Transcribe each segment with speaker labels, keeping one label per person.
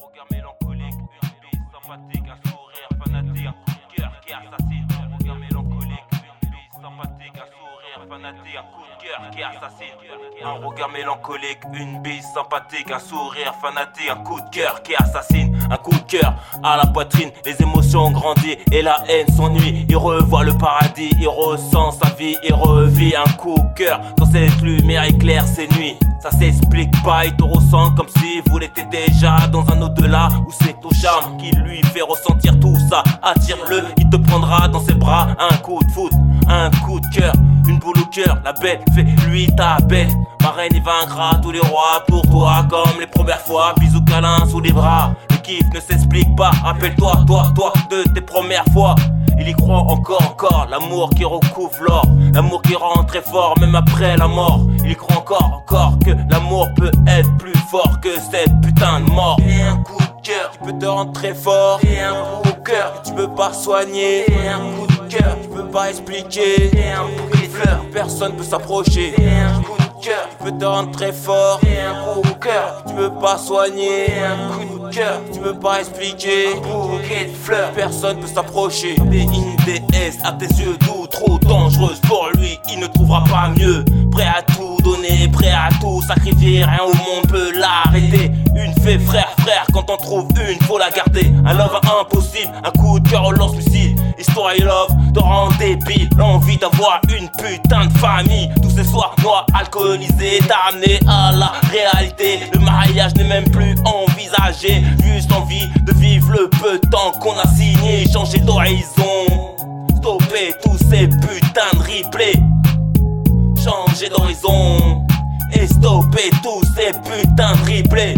Speaker 1: Regard mélancolique, une bise sympathique, un sourire fanatique, un coup de cœur qui assassine. Un regard mélancolique, une bise sympathique, un sourire fanatique, un coup de cœur qui assassine. Un coup de cœur à la poitrine, les émotions grandissent et la haine s'ennuie. Il revoit le paradis, il ressent sa vie, il revit un coup de cœur quand cette lumière éclaire ses nuits. Ça s'explique pas, il te ressent comme si vous l'étiez déjà dans un au-delà où c'est ton charme qui lui fait ressentir tout ça. Attire-le, il te prendra dans ses bras. Un coup de foot, un coup de cœur, une boule au cœur. La bête fait lui ta bête. Ma reine, il vaincra tous les rois pour toi comme les premières fois. Bisous câlins sous les bras. Le kiff ne s'explique pas. Rappelle-toi, toi, toi, de tes premières fois. Il y croit encore, encore, l'amour qui recouvre l'or, l'amour qui rend très fort même après la mort. Il y croit encore, encore que l'amour peut être plus fort que cette putain de mort. Et un coup de cœur qui peut te rendre très fort. Et un coup de cœur tu peux pas soigner. Et un coup de cœur tu peux pas expliquer. De fleurs, personne peut s'approcher. Un coup de cœur qui peut te rendre très fort. Et un coup de cœur que tu peux pas soigner. Un coup de cœur que tu peux pas expliquer. Un bouquet de fleurs, personne peut s'approcher. Mais une déesse à tes yeux doux, trop dangereuse pour lui, il ne trouvera pas mieux. Prêt à tout donner, prêt à tout sacrifier, rien au monde peut l'arrêter. Frère, frère, quand on trouve une, faut la garder. Un love impossible, un coup de cœur au lance-missile. Histoire et love te rend débile. L'envie d'avoir une putain de famille. Tous ces soirs noirs, alcoolisés, t'a amené à la réalité. Le mariage n'est même plus envisagé. Juste envie de vivre le peu de temps qu'on a signé. Changer d'horizon. Stopper tous ces putains de replays. Changer d'horizon. Et stopper tous ces putains de replays.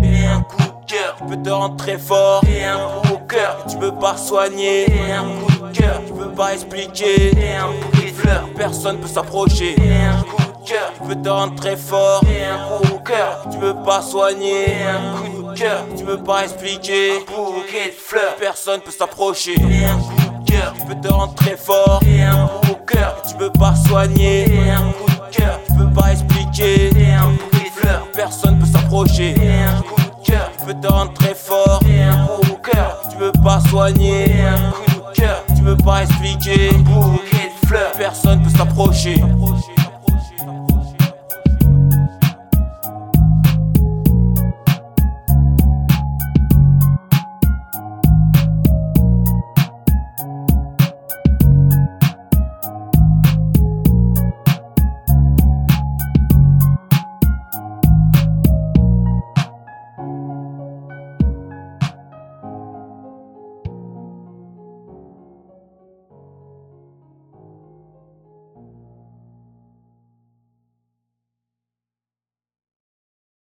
Speaker 1: Peut te rendre très fort. Et un coup de cœur que tu peux pas soigner. Et un coup de cœur tu peux pas expliquer. Et un bouquet de fleurs, personne peut s'approcher. Et un coup de cœur qui peut te rendre très fort. Et un coup de cœur tu peux pas soigner. Et un coup de cœur tu peux pas expliquer. Un bouquet de fleurs, personne peut s'approcher. Et un coup de cœur qui peut te rendre très fort. Et un coup de cœur tu peux pas soigner. Et un coup de cœur tu peux pas expliquer. Et un bouquet de fleurs, personne peut s'approcher. Et un coup te rendre très fort. Et un cœur tu peux pas soigner. Et un coup de cœur tu peux pas expliquer. Un bouquet de fleurs, personne peut s'approcher.